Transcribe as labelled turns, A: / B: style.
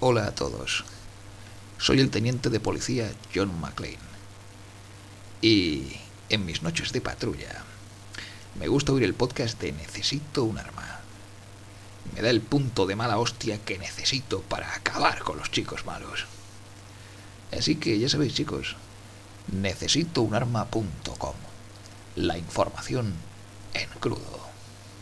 A: Hola a todos. Soy el teniente de policía John McLean. Y en mis noches de patrulla me gusta oír el podcast de Necesito un arma. Me da el punto de mala hostia que necesito para acabar con los chicos malos. Así que ya sabéis chicos, necesitounarma.com. La información en crudo.